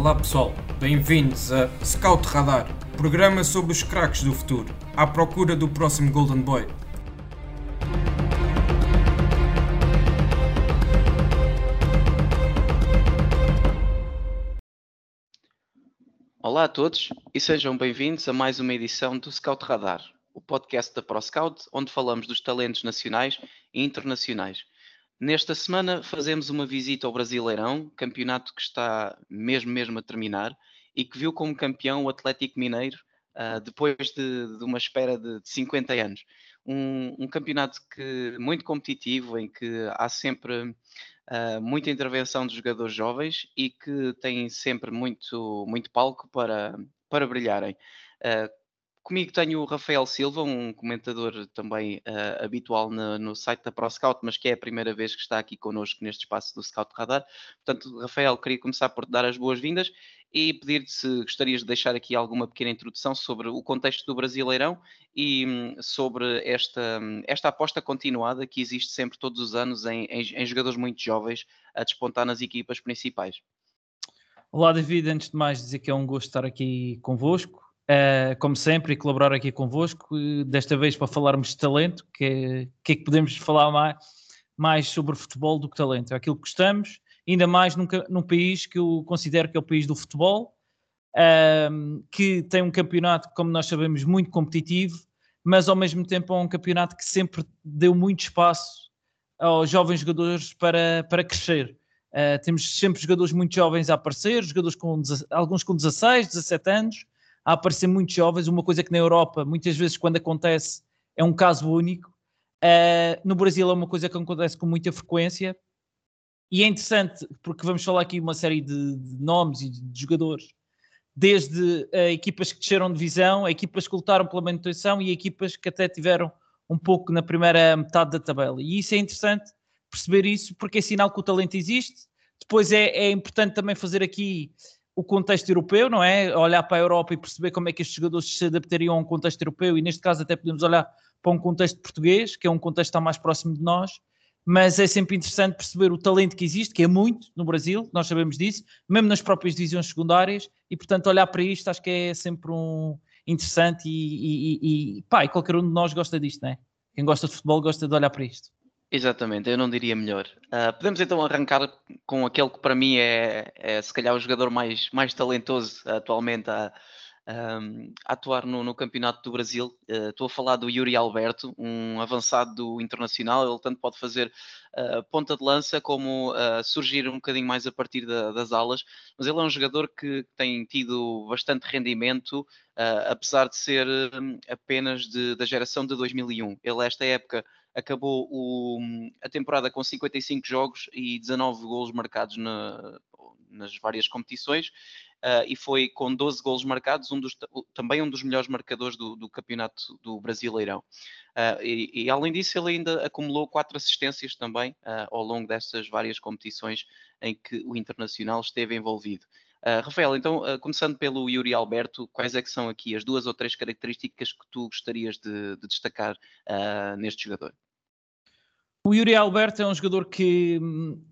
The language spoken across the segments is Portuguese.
Olá pessoal, bem-vindos a Scout Radar, programa sobre os craques do futuro, à procura do próximo Golden Boy. Olá a todos e sejam bem-vindos a mais uma edição do Scout Radar, o podcast da ProScout, onde falamos dos talentos nacionais e internacionais. Nesta semana fazemos uma visita ao Brasileirão, campeonato que está mesmo mesmo a terminar e que viu como campeão o Atlético Mineiro uh, depois de, de, uma espera de, de 50 anos. Um, um, campeonato que muito competitivo, em que há sempre uh, muita intervenção dos jogadores jovens e que tem sempre muito, muito palco para, para brilharem. Uh, Comigo tenho o Rafael Silva, um comentador também uh, habitual no, no, site da ProScout, mas que é a primeira vez que está aqui connosco neste espaço do Scout Radar. Portanto, Rafael, queria começar por te dar as boas-vindas e pedir-te se gostarias de deixar aqui alguma pequena introdução sobre o contexto do Brasileirão e um, sobre esta, esta aposta continuada que existe sempre todos os anos em, em, em jogadores muito jovens a despontar nas equipas principais. Olá, David. Antes de mais, dizer que é um gosto estar aqui convosco Uh, como sempre, e colaborar aqui convosco, desta vez para falarmos de talento, que é, que, é que podemos falar mais, mais sobre futebol do que talento. É aquilo que gostamos, ainda mais num, num país que eu considero que é o país do futebol, uh, que tem um campeonato, como nós sabemos, muito competitivo, mas ao mesmo tempo é um campeonato que sempre deu muito espaço aos jovens jogadores para, para crescer. Uh, temos sempre jogadores muito jovens a aparecer, jogadores com alguns com 16, 17 anos, a aparecer muitos jovens, uma coisa que na Europa, muitas vezes, quando acontece, é um caso único. Uh, no Brasil é uma coisa que acontece com muita frequência. E é interessante, porque vamos falar aqui uma série de, de nomes e de, de jogadores, desde uh, equipas que desceram de divisão, equipas que lutaram pela manutenção e equipas que até tiveram um pouco na primeira metade da tabela. E isso é interessante perceber isso, porque é sinal que o talento existe. Depois é, é importante também fazer aqui o contexto europeu, não é? Olhar para a Europa e perceber como é que estes jogadores se adaptariam a um contexto europeu e neste caso até podemos olhar para um contexto português, que é um contexto que está mais próximo de nós, mas é sempre interessante perceber o talento que existe, que é muito no Brasil, nós sabemos disso, mesmo nas próprias divisões secundárias, e portanto olhar para isto acho que é sempre um interessante e, e, e, pá, e qualquer um de nós gosta disto, não é? Quem gosta de futebol gosta de olhar para isto. Exatamente, eu não diria melhor. Uh, podemos então arrancar com aquele que para mim é, é se calhar o jogador mais, mais talentoso atualmente a, um, a atuar no, no, Campeonato do Brasil. Uh, estou a falar do Yuri Alberto, um avançado do Internacional. Ele tanto pode fazer uh, ponta de lança como surgir um bocadinho mais a partir da, das alas, mas ele é um jogador que tem tido bastante rendimento, apesar de ser apenas de, da geração de 2001. Ele, esta época, acabou o, a temporada com 55 jogos e 19 golos marcados na, nas várias competições uh, e foi com 12 golos marcados, um dos, também um dos melhores marcadores do, do campeonato do Brasileirão. Uh, e, e, além disso, ele ainda acumulou quatro assistências também uh, ao longo dessas várias competições em que o Internacional esteve envolvido. Uh, Rafael, então, uh, começando pelo Yuri Alberto, quais é que são aqui as duas ou três características que tu gostarias de, de destacar uh, neste jogador? O Yuri Alberto é um jogador que,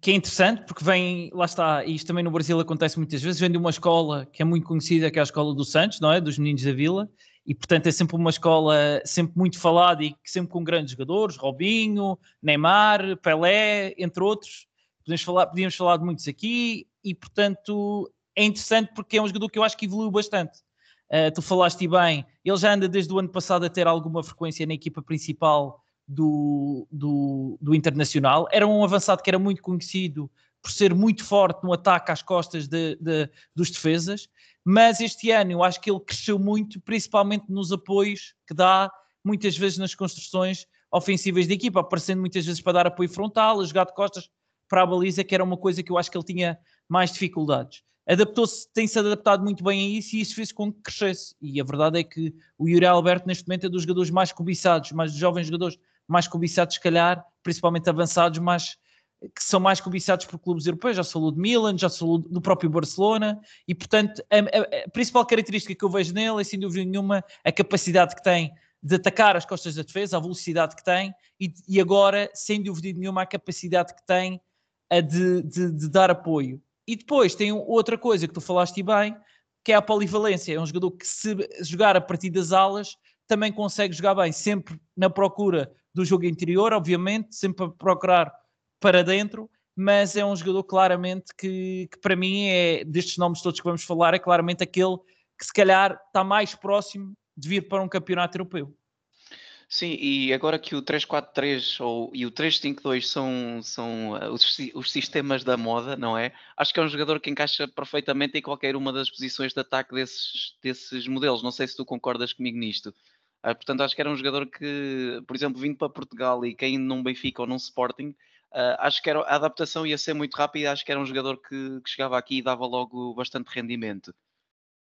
que é interessante porque vem, lá está, e isto também no Brasil acontece muitas vezes, vem de uma escola que é muito conhecida, que é a escola do Santos, não é? Dos meninos da Vila, e portanto é sempre uma escola sempre muito falada e sempre com grandes jogadores, Robinho, Neymar, Pelé, entre outros. Podemos falar, podíamos falar de muitos aqui e portanto é interessante porque é um jogador que eu acho que evoluiu bastante. Uh, tu falaste bem, ele já anda desde o ano passado a ter alguma frequência na equipa principal do, do, do Internacional. Era um avançado que era muito conhecido por ser muito forte no ataque às costas de, de, dos defesas, mas este ano eu acho que ele cresceu muito, principalmente nos apoios que dá muitas vezes nas construções ofensivas da equipa, aparecendo muitas vezes para dar apoio frontal, a jogar de costas para a baliza, que era uma coisa que eu acho que ele tinha mais dificuldades adaptou-se, tem-se adaptado muito bem a isso e isso fez com que crescesse. E a verdade é que o Yuri Alberto, neste momento, é dos jogadores mais cobiçados, mais jovens jogadores mais cobiçados, se calhar, principalmente avançados, mas que são mais cobiçados por clubes europeus. Já falou de Milan, já falou do próprio Barcelona, e portanto, a, a, a principal característica que eu vejo nele é, sem dúvida nenhuma, a capacidade que tem de atacar as costas da defesa, a velocidade que tem, e, e agora, sem dúvida nenhuma, a capacidade que tem de, de, de dar apoio E depois tem outra coisa que tu falaste bem, que é a polivalência. É um jogador que, se jogar a partir das alas, também consegue jogar bem, sempre na procura do jogo interior, obviamente, sempre a procurar para dentro, mas é um jogador claramente que, que para mim é, destes nomes todos que vamos falar, é claramente aquele que se calhar está mais próximo de vir para um campeonato europeu. Sim, e agora que o 343 ou, e o 352 são, são uh, os, os, sistemas da moda, não é? Acho que é um jogador que encaixa perfeitamente em qualquer uma das posições de ataque desses, desses modelos. Não sei se tu concordas comigo nisto. Uh, portanto, acho que era um jogador que, por exemplo, vindo para Portugal e caindo num Benfica ou num Sporting, uh, acho que era, a adaptação ia ser muito rápida. Acho que era um jogador que, que chegava aqui e dava logo bastante rendimento.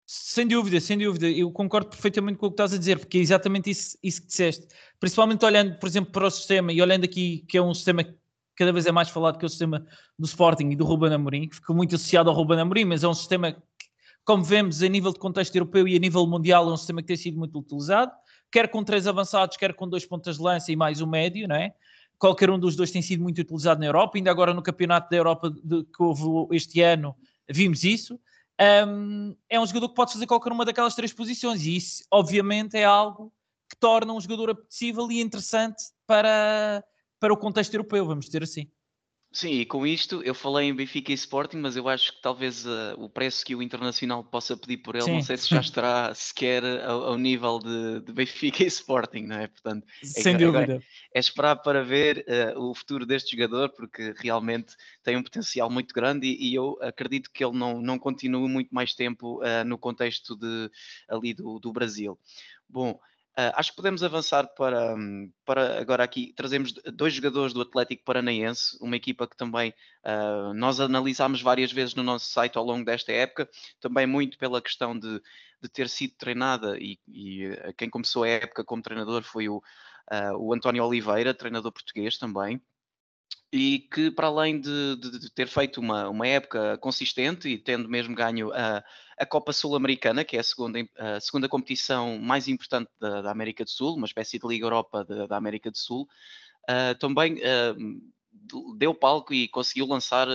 Sem dúvida, sem dúvida. Eu concordo perfeitamente com o que estás a dizer, porque é exatamente isso, isso que disseste. Principalmente olhando, por exemplo, para o sistema e olhando aqui que é um sistema que cada vez é mais falado que é o sistema do Sporting e do Ruben Amorim, que ficou muito associado ao Ruben Amorim, mas é um sistema que, como vemos, a nível de contexto europeu e a nível mundial, é um sistema que tem sido muito utilizado, quer com três avançados, quer com dois pontas de lança e mais um médio, não é? Qualquer um dos dois tem sido muito utilizado na Europa, ainda agora no Campeonato da Europa de, que houve este ano, vimos isso um, é um jogador que pode fazer qualquer uma daquelas três posições e isso, obviamente, é algo que torna um jogador apetecível e interessante para, para o contexto europeu, vamos dizer assim. Sim, e com isto eu falei em Benfica e Sporting, mas eu acho que talvez uh, o preço que o Internacional possa pedir por ele, Sim. não sei se já estará sequer ao, ao nível de, de, Benfica e Sporting, não é? Portanto, é Sem é, dúvida. É esperar para ver uh, o futuro deste jogador, porque realmente tem um potencial muito grande e, e eu acredito que ele não, não continue muito mais tempo uh, no contexto de, ali do, do Brasil. Bom, Uh, acho que podemos avançar para, para agora aqui. Trazemos dois jogadores do Atlético Paranaense, uma equipa que também uh, nós analisámos várias vezes no nosso site ao longo desta época, também muito pela questão de, de ter sido treinada e, e uh, quem começou a época como treinador foi o, o António Oliveira, treinador português também e que para além de, de, de, ter feito uma, uma época consistente e tendo mesmo ganho a, a Copa Sul-Americana, que é a segunda, a segunda competição mais importante da, da, América do Sul, uma espécie de Liga Europa da, América do Sul, uh, também uh, deu palco e conseguiu lançar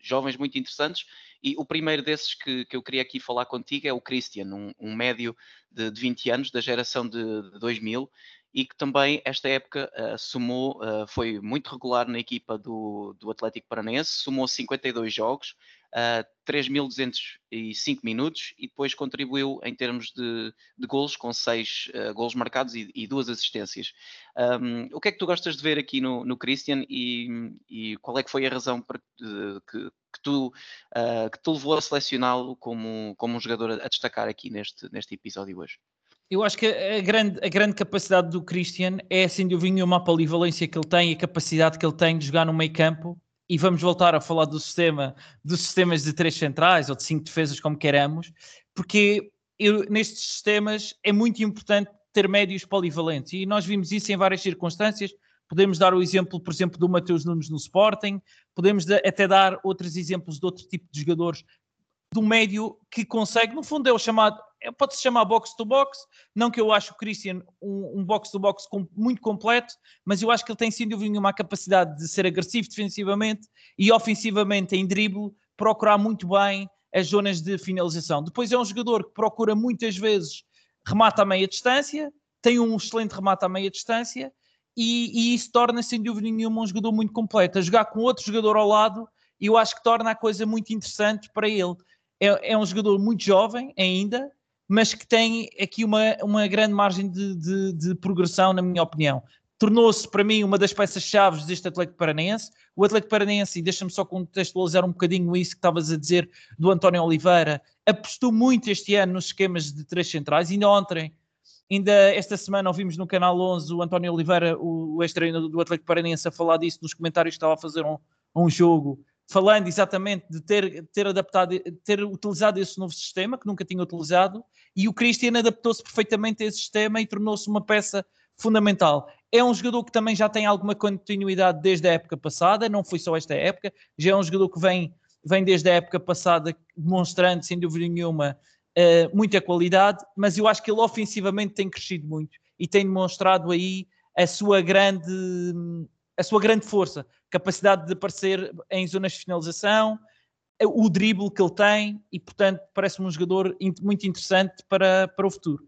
jovens muito interessantes. E o primeiro desses que, que eu queria aqui falar contigo é o Christian, um, um médio de, de 20 anos, da geração de 2000, e que também esta época uh, uh, foi muito regular na equipa do, do Atlético Paranaense, somou 52 jogos, uh, 3.205 minutos e depois contribuiu em termos de, de golos, com 6 uh, golos marcados e, e duas assistências. Um, o que é que tu gostas de ver aqui no, no Christian e, e qual é que foi a razão para, que, que, tu, uh, que te levou a selecioná-lo como, como um jogador a, a destacar aqui neste, neste episódio hoje? Eu acho que a grande, a grande capacidade do Christian é, sem dúvida nenhuma, a polivalência que ele tem e a capacidade que ele tem de jogar no meio campo. E vamos voltar a falar do sistema, dos sistemas de três centrais ou de cinco defesas, como queremos, porque eu, nestes sistemas é muito importante ter médios polivalentes. E nós vimos isso em várias circunstâncias. Podemos dar o exemplo, por exemplo, do Mateus Nunes no Sporting, podemos até dar outros exemplos de outro tipo de jogadores do médio que consegue, no fundo é o chamado, pode-se chamar box to box, não que eu acho o Christian um, um box to box com, muito completo, mas eu acho que ele tem sem dúvida uma capacidade de ser agressivo defensivamente e ofensivamente em drible, procurar muito bem as zonas de finalização. Depois é um jogador que procura muitas vezes remata a meia distância, tem um excelente remate à meia distância e, e isso torna sem dúvida nenhuma um jogador muito completo. A jogar com outro jogador ao lado, eu acho que torna a coisa muito interessante para ele é, é um jogador muito jovem ainda, mas que tem aqui uma, uma grande margem de, de, de progressão, na minha opinião. Tornou-se, para mim, uma das peças-chave deste Atlético Paranaense. O Atlético Paranaense, e deixa-me só contextualizar um bocadinho isso que estavas a dizer do António Oliveira, apostou muito este ano nos esquemas de três centrais. Ainda ontem, ainda esta semana, ouvimos no Canal 11 o António Oliveira, o, o ex-treinador do Atlético Paranaense, a falar disso nos comentários que estava a fazer um, um jogo falando exatamente de ter, ter adaptado, ter utilizado esse novo sistema que nunca tinha utilizado, e o Christian adaptou-se perfeitamente a esse sistema e tornou-se uma peça fundamental. É um jogador que também já tem alguma continuidade desde a época passada, não foi só esta época, já é um jogador que vem, vem desde a época passada demonstrando, sem dúvida nenhuma, uh, muita qualidade, mas eu acho que ele ofensivamente tem crescido muito e tem demonstrado aí a sua grande, a sua grande força capacidade de aparecer em zonas de finalização, o drible que ele tem e, portanto, parece-me um jogador muito interessante para, para o futuro.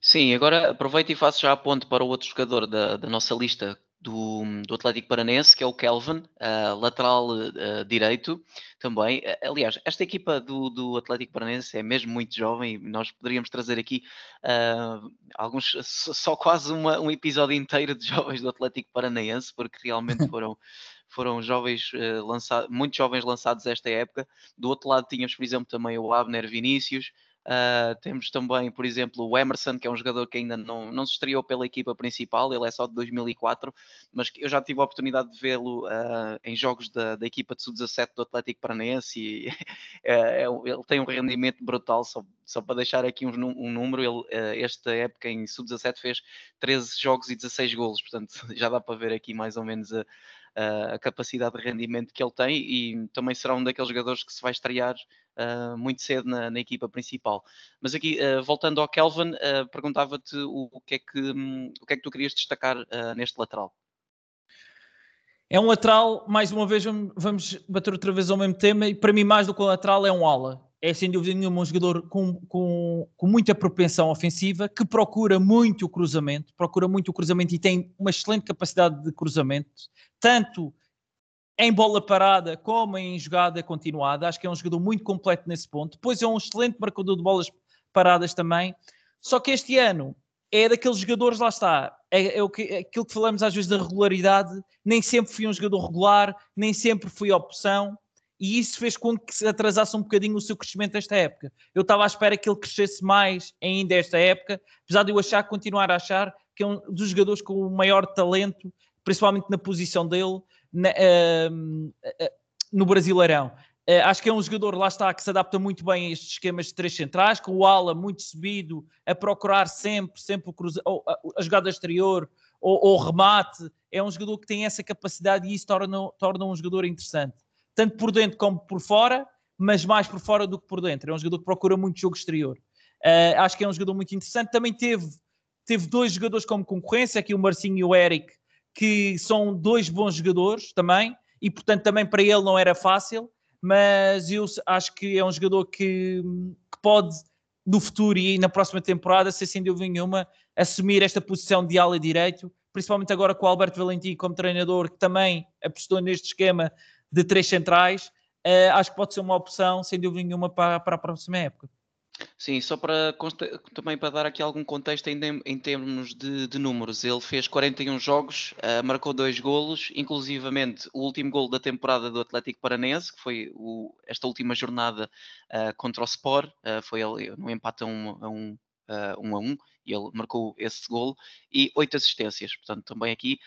Sim, agora aproveito e faço já a ponte para o outro jogador da, da nossa lista do, do Atlético Paranense, que é o Kelvin, uh, lateral uh, direito também. Uh, aliás, esta equipa do, do Atlético Paranense é mesmo muito jovem, nós poderíamos trazer aqui alguns, só quase uma, um episódio inteiro de jovens do Atlético Paranaense, porque realmente foram. foram jovens lançados, muito jovens lançados esta época. Do outro lado tínhamos, por exemplo, também o Abner Vinícius, Uh, temos também, por exemplo, o Emerson, que é um jogador que ainda não, não se estreou pela equipa principal, ele é só de 2004, mas eu já tive a oportunidade de vê-lo uh, em jogos da, da equipa de sub-17 do Atlético Paranaense e é, ele tem um rendimento brutal. Só, só para deixar aqui um, um número, ele, uh, esta época em sub-17 fez 13 jogos e 16 golos, portanto já dá para ver aqui mais ou menos a, a capacidade de rendimento que ele tem e também será um daqueles jogadores que se vai estrear uh, muito cedo na, na, equipa principal. Mas aqui, uh, voltando ao Kelvin, uh, perguntava-te o, o, que é que, um, o que é que tu querias destacar neste lateral. É um lateral, mais uma vez, vamos bater outra vez ao mesmo tema, e para mim, mais do que um lateral, é um ala. É sem dúvida nenhuma um jogador com, com, com muita propensão ofensiva, que procura muito o cruzamento, procura muito o cruzamento e tem uma excelente capacidade de cruzamento, tanto em bola parada como em jogada continuada. Acho que é um jogador muito completo nesse ponto. Depois é um excelente marcador de bolas paradas também. Só que este ano é daqueles jogadores, lá está, é, é, o que, é aquilo que falamos às vezes da regularidade. Nem sempre fui um jogador regular, nem sempre fui opção. E isso fez com que se atrasasse um bocadinho o seu crescimento esta época. Eu estava à espera que ele crescesse mais ainda esta época, apesar de eu achar, continuar a achar que é um dos jogadores com o maior talento, principalmente na posição dele, na, uh, no Brasileirão. Uh, acho que é um jogador, lá está, que se adapta muito bem a estes esquemas de três centrais, com o ala muito subido, a procurar sempre, sempre o cruza, ou, a, a, jogada exterior ou, o remate. É um jogador que tem essa capacidade e isso torna, torna um jogador interessante, tanto por dentro como por fora, mas mais por fora do que por dentro. É um jogador que procura muito jogo exterior. Uh, acho que é um jogador muito interessante. Também teve, teve dois jogadores como concorrência, aqui o Marcinho e o Eric, que são dois bons jogadores também, e portanto também para ele não era fácil, mas eu acho que é um jogador que, que pode, no futuro e na próxima temporada, ser sem dúvida nenhuma, assumir esta posição de ala direito, principalmente agora com o Alberto Valentim como treinador, que também apostou neste esquema de três centrais, uh, acho que pode ser uma opção, sem dúvida nenhuma, para, para a próxima época. Sim, só para também para dar aqui algum contexto em, em termos de, de números, ele fez 41 jogos, uh, marcou dois golos, inclusivamente o último golo da temporada do Atlético Paranense, que foi o, esta última jornada uh, contra o Sport, uh, foi ele no empate a um, a um, um a um, e ele marcou esse golo, e oito assistências, portanto também aqui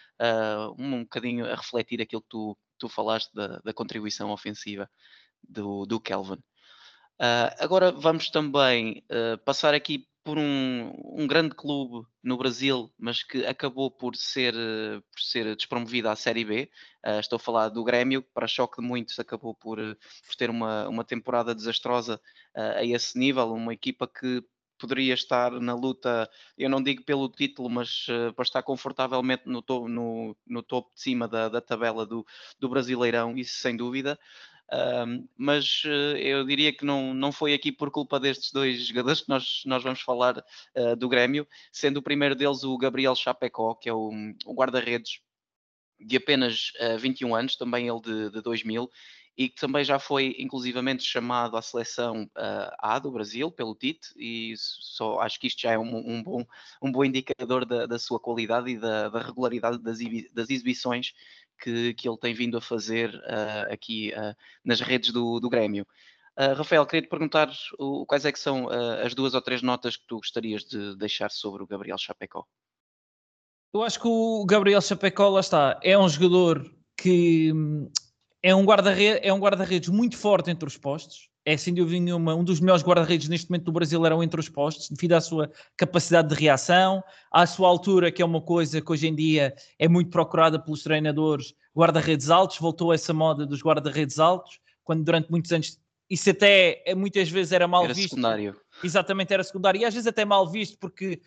um, um bocadinho a refletir aquilo que tu, tu falaste da, da contribuição ofensiva do, do Kelvin. Uh, agora vamos também uh, passar aqui por um, um, grande clube no Brasil, mas que acabou por ser, por ser despromovido à Série B. estou a falar do Grêmio, que para choque de muitos acabou por, por ter uma, uma temporada desastrosa a esse nível, uma equipa que poderia estar na luta, eu não digo pelo título, mas uh, para estar confortavelmente no, to no, no topo de cima da, da tabela do, do Brasileirão, isso sem dúvida. Mas uh, eu diria que não, não foi aqui por culpa destes dois jogadores que nós, nós vamos falar uh, do Grêmio, sendo o primeiro deles o Gabriel Chapecó, que é o, o guarda-redes de apenas uh, ah, 21 anos, também ele de, de 2000, e que também já foi inclusivamente chamado à seleção uh, A do Brasil pelo Tite, e só acho que isto já é um, um bom, um bom indicador da, da sua qualidade e da, da regularidade das, das exibições que, que ele tem vindo a fazer uh, aqui uh, nas redes do, do Grêmio. Rafael, queria te perguntar o, quais é que são as duas ou três notas que tu gostarias de deixar sobre o Gabriel Chapecó. Eu acho que o Gabriel Chapecó, lá está, é um jogador que hum, é um guarda-redes é um guarda muito forte entre os postos, é sem dúvida nenhuma um dos melhores guarda-redes neste momento do Brasil eram entre os postos, devido à sua capacidade de reação, à sua altura, que é uma coisa que hoje em dia é muito procurada pelos treinadores, guarda-redes altos, voltou essa moda dos guarda-redes altos, quando durante muitos anos isso até é, muitas vezes era mal era visto. Secundário. Exatamente, era secundário. E às vezes até mal visto, porque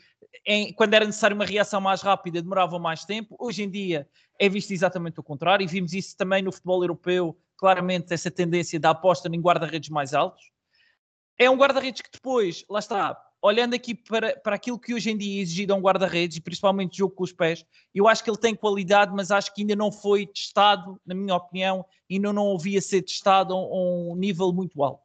em, quando era necessário uma reação mais rápida, demorava mais tempo. Hoje em dia é visto exatamente o contrário, e vimos isso também no futebol europeu claramente essa tendência da aposta em guarda-redes mais altos. É um guarda-redes que depois, lá está, olhando aqui para, para aquilo que hoje em dia é exigido a um guarda-redes, e principalmente jogo com os pés, eu acho que ele tem qualidade, mas acho que ainda não foi testado, na minha opinião, ainda não ouvia ser testado a um nível muito alto.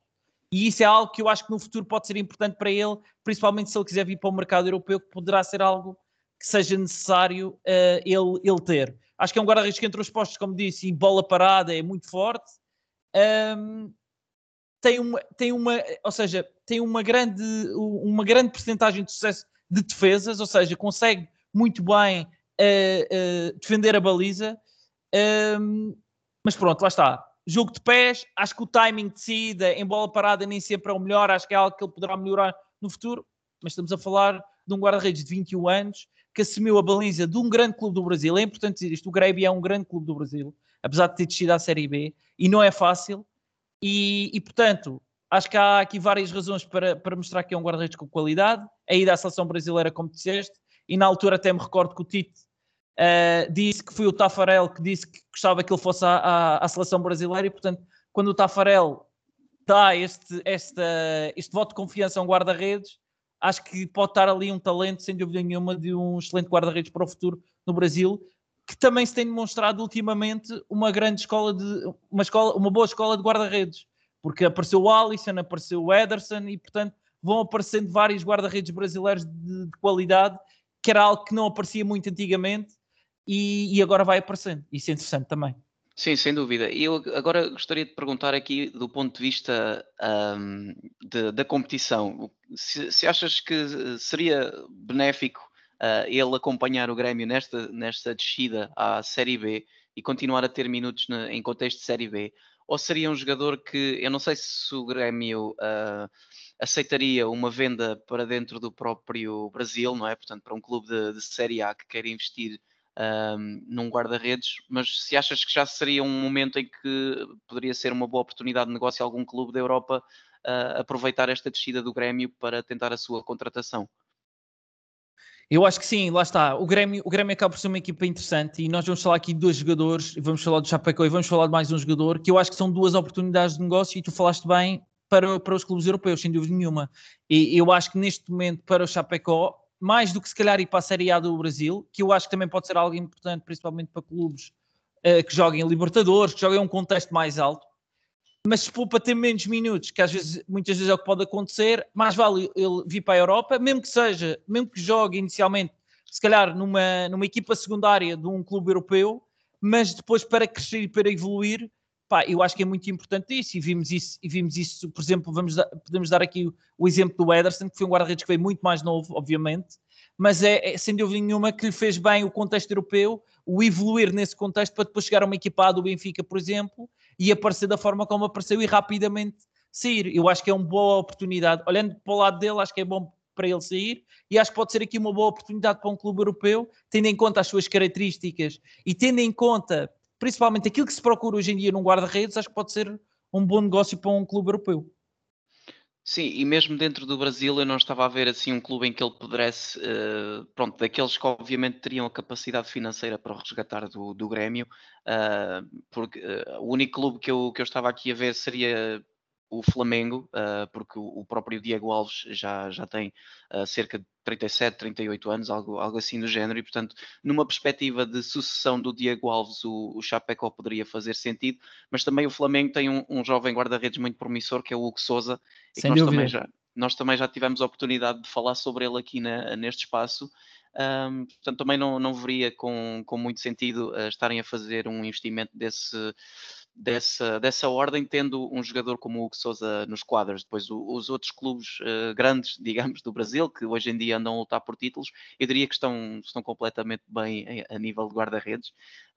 E isso é algo que eu acho que no futuro pode ser importante para ele, principalmente se ele quiser vir para o mercado europeu, que poderá ser algo que seja necessário uh, ele, ele ter. Acho que é um guarda-redes que entre os postos, como disse, e bola parada é muito forte. Um, tem uma, tem uma, ou seja, tem uma grande, uma grande percentagem de sucesso de defesas, ou seja, consegue muito bem uh, uh, defender a baliza. Um, mas pronto, lá está. Jogo de pés, acho que o timing de saída em bola parada nem sempre é o melhor, acho que é algo que ele poderá melhorar no futuro, mas estamos a falar de um guarda-redes de 21 anos que assumiu a baliza de um grande clube do Brasil. É importante dizer isto: o Grêmio é um grande clube do Brasil, apesar de ter descido à Série B, e não é fácil. E, e portanto, acho que há aqui várias razões para, para mostrar que é um guarda-redes com qualidade. A ida à seleção brasileira, como disseste, e na altura até me recordo que o Tite uh, disse que foi o Tafarel que disse que gostava que ele fosse à, à, à seleção brasileira, e portanto, quando o Tafarel dá este, este, este voto de confiança a um guarda-redes, acho que pode estar ali um talento, sem dúvida nenhuma, de um excelente guarda-redes para o futuro no Brasil, que também se tem demonstrado ultimamente uma grande escola de uma escola, uma boa escola de guarda-redes, porque apareceu o Alisson, apareceu o Ederson e portanto vão aparecendo vários guarda-redes brasileiros de, de, qualidade, que era algo que não aparecia muito antigamente e, e agora vai aparecendo. Isso é interessante também. Sim, sem dúvida. E eu agora gostaria de perguntar aqui do ponto de vista um, de, da competição. Se, se, achas que seria benéfico uh, ele acompanhar o Grêmio nesta, nesta descida à Série B e continuar a ter minutos na, em contexto de Série B? Ou seria um jogador que, eu não sei se o Grêmio uh, aceitaria uma venda para dentro do próprio Brasil, não é? Portanto, para um clube de, de Série A que quer investir um, num guarda-redes, mas se achas que já seria um momento em que poderia ser uma boa oportunidade de negócio algum clube da Europa uh, aproveitar esta descida do Grêmio para tentar a sua contratação? Eu acho que sim, lá está. O Grêmio, o Grêmio acaba por ser uma equipa interessante e nós vamos falar aqui de dois jogadores, vamos falar do Chapecó e vamos falar de mais um jogador, que eu acho que são duas oportunidades de negócio e tu falaste bem para, para os clubes europeus, sem dúvida nenhuma. E eu acho que neste momento, para o Chapecó, mais do que se calhar ir para a Série A do Brasil, que eu acho que também pode ser algo importante, principalmente para clubes uh, que joguem Libertadores, que joguem um contexto mais alto. Mas se for para ter menos minutos, que às vezes, muitas vezes é o que pode acontecer, mais vale ele vir para a Europa, mesmo que seja, mesmo que jogue inicialmente, se calhar numa, numa equipa secundária de um clube europeu, mas depois para crescer e para evoluir, pá, eu acho que é muito importante isso, e vimos isso, e vimos isso por exemplo, vamos dar, podemos dar aqui o, exemplo do Ederson, que foi um guarda-redes que veio muito mais novo, obviamente, mas é, é, sem dúvida nenhuma que lhe fez bem o contexto europeu, o evoluir nesse contexto para depois chegar a uma equipa do Benfica, por exemplo, e aparecer da forma como apareceu e rapidamente sair. Eu acho que é uma boa oportunidade. Olhando para o lado dele, acho que é bom para ele sair e acho que pode ser aqui uma boa oportunidade para um clube europeu, tendo em conta as suas características e tendo em conta principalmente aquilo que se procura hoje em dia num guarda-redes, acho que pode ser um bom negócio para um clube europeu. Sim, e mesmo dentro do Brasil eu não estava a ver assim um clube em que ele pudesse, uh, pronto, daqueles que obviamente teriam a capacidade financeira para o resgatar do, do Grêmio, uh, porque uh, o único clube que eu, que eu estava aqui a ver seria o Flamengo, uh, porque o, próprio Diego Alves já, já tem uh, cerca de 37, 38 anos, algo, algo assim do género, e portanto, numa perspectiva de sucessão do Diego Alves, o, o Chapecó poderia fazer sentido, mas também o Flamengo tem um, um jovem guarda-redes muito promissor, que é o Hugo Souza, e que nós também, já, nós também já tivemos a oportunidade de falar sobre ele aqui na, neste espaço. Um, portanto, também não, não veria com, com muito sentido uh, estarem a fazer um investimento desse, dessa, dessa ordem, tendo um jogador como o Hugo Souza nos quadros. Depois o, os outros clubes uh, grandes, digamos, do Brasil, que hoje em dia andam a lutar por títulos, eu diria que estão, estão completamente bem a, a nível de guarda-redes,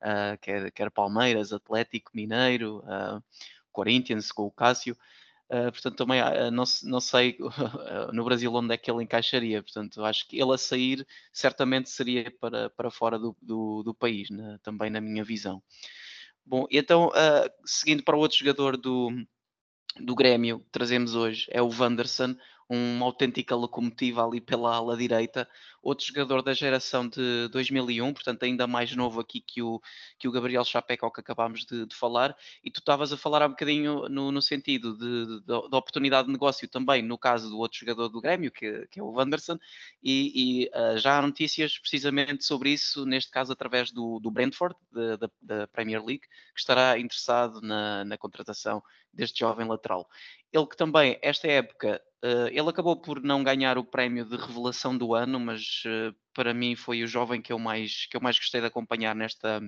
uh, quer, quer Palmeiras, Atlético, Mineiro, uh, Corinthians com o Cássio. Uh, portanto, também uh, não, não, sei uh, no Brasil onde é que ele encaixaria. Portanto, acho que ele a sair certamente seria para, para fora do, do, do país, né? também na minha visão. Bom, então, uh, seguindo para o outro jogador do, do Grêmio que trazemos hoje, é o Wanderson, uma autêntica locomotiva ali pela ala direita. Outro jogador da geração de 2001, portanto ainda mais novo aqui que o, que o Gabriel Chapeco que acabámos de, de falar, e tu estavas a falar há um bocadinho no, no sentido da oportunidade de negócio também, no caso do outro jogador do Grêmio, que, que é o Wanderson, e, e uh, já há notícias precisamente sobre isso, neste caso através do, do Brentford, da Premier League, que estará interessado na, na contratação deste jovem lateral. Ele que também, esta época, uh, ele acabou por não ganhar o prémio de revelação do ano, mas uh, para mim foi o jovem que eu mais, que eu mais gostei de acompanhar nesta,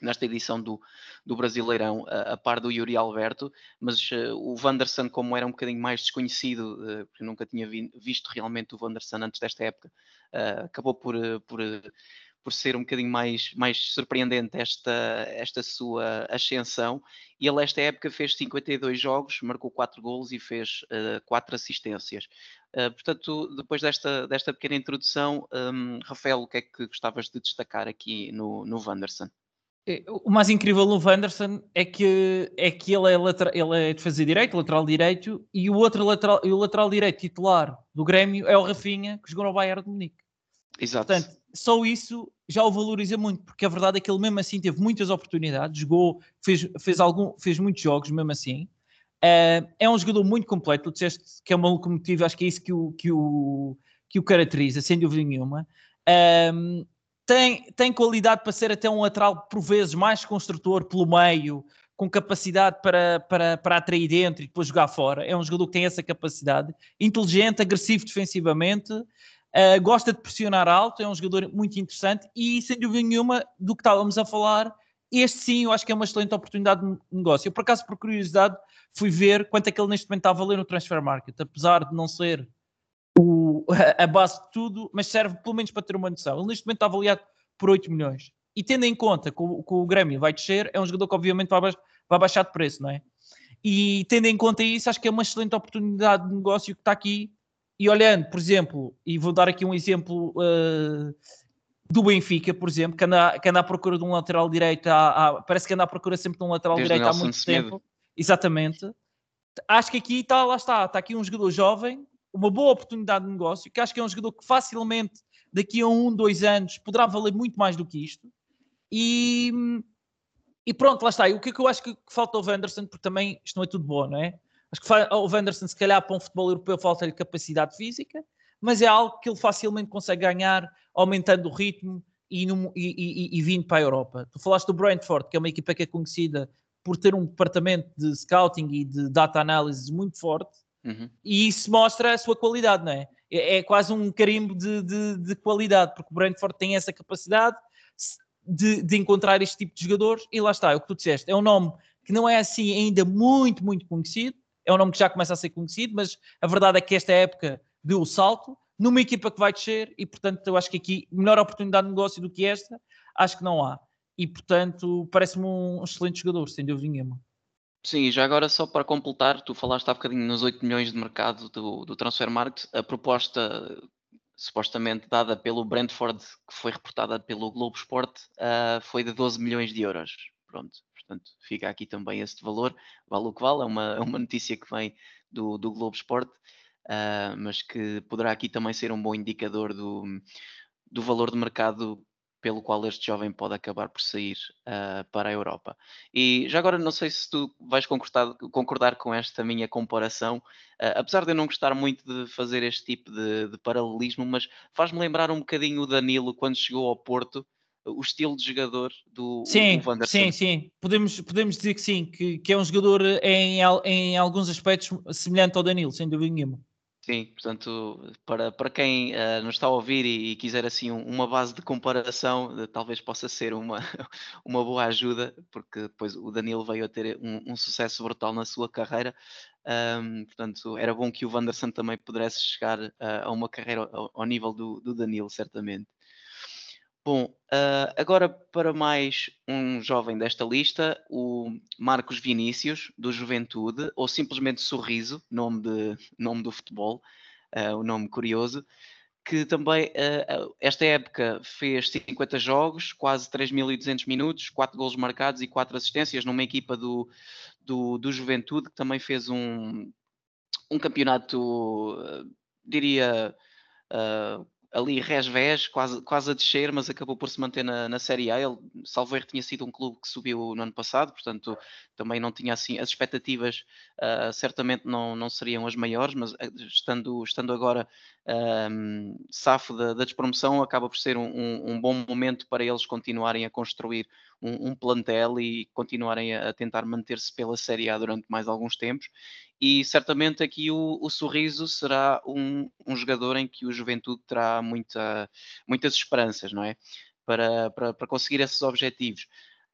nesta edição do, do Brasileirão, a, a par do Yuri Alberto, mas uh, o Wanderson, como era um bocadinho mais desconhecido, uh, porque nunca tinha vi, visto realmente o Wanderson antes desta época, uh, acabou por, por por ser um bocadinho mais, mais surpreendente esta, esta sua ascensão. E ele, esta época, fez 52 jogos, marcou 4 golos e fez uh, eh, 4 assistências. Uh, portanto, depois desta, desta pequena introdução, um, Rafael, o que é que gostavas de destacar aqui no, no Wanderson? É, o mais incrível no Wanderson é que, é que ele, é lateral, ele é de fazer direito, lateral direito, e o outro lateral, o lateral direito titular do Grêmio é o Rafinha, que jogou no Bayern de Munique. Exato. Portanto, só isso já o valoriza muito, porque a verdade é que ele mesmo assim teve muitas oportunidades, jogou, fez, fez, algum, fez muitos jogos mesmo assim. Uh, é um jogador muito completo, tu disseste que é uma locomotiva, acho que é isso que o, que o, que o caracteriza, sem dúvida nenhuma. Uh, tem, tem qualidade para ser até um lateral, por vezes, mais construtor pelo meio, com capacidade para, para, para atrair dentro e depois jogar fora. É um jogador que tem essa capacidade. Inteligente, agressivo defensivamente, Uh, gosta de pressionar alto, é um jogador muito interessante e, sem dúvida nenhuma, do que estávamos a falar, este sim eu acho que é uma excelente oportunidade de negócio. Eu, por acaso, por curiosidade, fui ver quanto é que ele neste momento está a valer no transfer market, apesar de não ser o, a base de tudo, mas serve pelo menos para ter uma noção. Ele neste momento está avaliado por 8 milhões. E tendo em conta que o, que o Grêmio vai descer, é um jogador que obviamente vai, vai baixar de preço, não é? E tendo em conta isso, acho que é uma excelente oportunidade de negócio que está aqui e olhando, por exemplo, e vou dar aqui um exemplo uh, do Benfica, por exemplo, que anda, que anda à procura de um lateral direito, há, há, parece que anda à procura sempre de um lateral Desde direito há muito tempo. Exatamente. Acho que aqui está, lá está, está aqui um jogador jovem, uma boa oportunidade de negócio, que acho que é um jogador que facilmente, daqui a um, dois anos, poderá valer muito mais do que isto. E, e pronto, lá está. E o que é que eu acho que falta ao Wanderson, porque também isto não é tudo bom, não é? Acho que o Wanderson, se calhar, para um futebol europeu, falta-lhe capacidade física, mas é algo que ele facilmente consegue ganhar, aumentando o ritmo e, no, e, e, e, vindo para a Europa. Tu falaste do Brentford, que é uma equipa que é conhecida por ter um departamento de scouting e de data analysis muito forte, uhum. e isso mostra a sua qualidade, não é? É, é quase um carimbo de, de, de, qualidade, porque o Brentford tem essa capacidade de, de encontrar este tipo de jogadores, e lá está, é o que tu disseste, é um nome que não é assim ainda muito, muito conhecido, é um nome que já começa a ser conhecido, mas a verdade é que esta época deu o salto numa equipa que vai descer e, portanto, eu acho que aqui melhor oportunidade de negócio do que esta, acho que não há. E, portanto, parece-me um excelente jogador, sem dúvida nenhuma. Sim, já agora só para completar, tu falaste há bocadinho nos 8 milhões de mercado do, do Transfer Market, a proposta supostamente dada pelo Brentford, que foi reportada pelo Globo Esporte, uh, foi de 12 milhões de euros. Pronto, Portanto, fica aqui também este valor, vale o que vale, é uma, é uma notícia que vem do, do Globo Esporte, uh, mas que poderá aqui também ser um bom indicador do, do valor de mercado pelo qual este jovem pode acabar por sair uh, para a Europa. E já agora não sei se tu vais concordar, concordar com esta minha comparação, uh, apesar de eu não gostar muito de fazer este tipo de, de paralelismo, mas faz-me lembrar um bocadinho o Danilo quando chegou ao Porto o estilo de jogador do, sim, do Wanderson. Sim, sim, podemos, podemos dizer que sim, que, que é um jogador em, em alguns aspectos semelhante ao Danilo, sem dúvida nenhuma. Sim, portanto, para, para quem uh, nos está a ouvir e, e quiser assim um, uma base de comparação, uh, talvez possa ser uma, uma boa ajuda, porque depois o Danilo veio a ter um, um sucesso brutal na sua carreira. Um, portanto, era bom que o Wanderson também pudesse chegar uh, a uma carreira ao, ao nível do, do Danilo, certamente. Bom, uh, agora para mais um jovem desta lista, o Marcos Vinícius, do Juventude, ou simplesmente Sorriso, nome, de, nome do futebol, uh, o nome curioso, que também, uh, esta época, fez 50 jogos, quase 3.200 minutos, 4 golos marcados e 4 assistências numa equipa do, do, do Juventude, que também fez um, um campeonato, diria ali resvés, quase, quase a descer, mas acabou por se manter na, na Série A. Ele, salvo erro, tinha sido um clube que subiu no ano passado, portanto também não tinha assim, as expectativas uh, certamente não, não seriam as maiores, mas uh, estando, estando agora um, safo da, da, despromoção, acaba por ser um, um, um, bom momento para eles continuarem a construir um, plantel e continuarem a, a tentar manter-se pela Série A durante mais alguns tempos e certamente aqui o, o Sorriso será um, um, jogador em que o Juventude terá muita, muitas esperanças, não é? Para, para, para conseguir esses objetivos.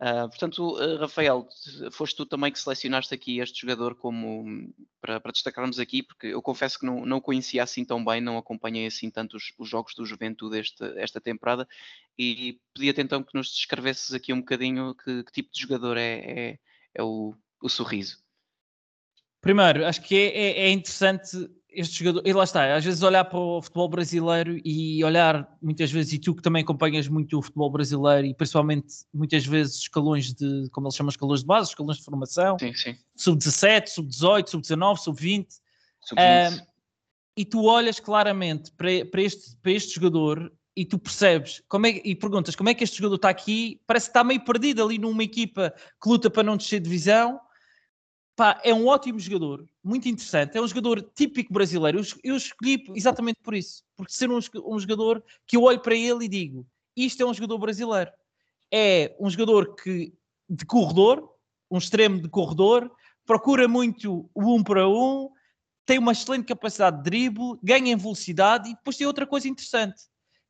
Uh, portanto, uh, Rafael, foste tu também que selecionaste aqui este jogador como para, para destacarmos aqui, porque eu confesso que não, não o conhecia assim tão bem, não acompanhei assim tanto os, os jogos do Juventude este, esta temporada e pedia-te então que nos descrevesses aqui um bocadinho que, que tipo de jogador é, é, é o, o Sorriso. Primeiro, acho que é, é, é, interessante este jogador, e lá está, às vezes olhar para o futebol brasileiro e olhar muitas vezes, e tu que também acompanhas muito o futebol brasileiro e principalmente muitas vezes escalões de, como eles chamam, escalões de base, escalões de formação, sub-17, sub-18, sub-19, sub-20, sub um, e tu olhas claramente para, para, este, para este jogador e tu percebes como é, e perguntas como é que este jogador está aqui, parece que está meio perdido ali numa equipa que luta para não descer de divisão Pá, é um ótimo jogador, muito interessante. É um jogador típico brasileiro. Eu, escolhi exatamente por isso, porque ser um, um, jogador que eu olho para ele e digo: isto é um jogador brasileiro. É um jogador que de corredor, um extremo de corredor, procura muito o um para um, tem uma excelente capacidade de drible, ganha em velocidade e depois tem outra coisa interessante,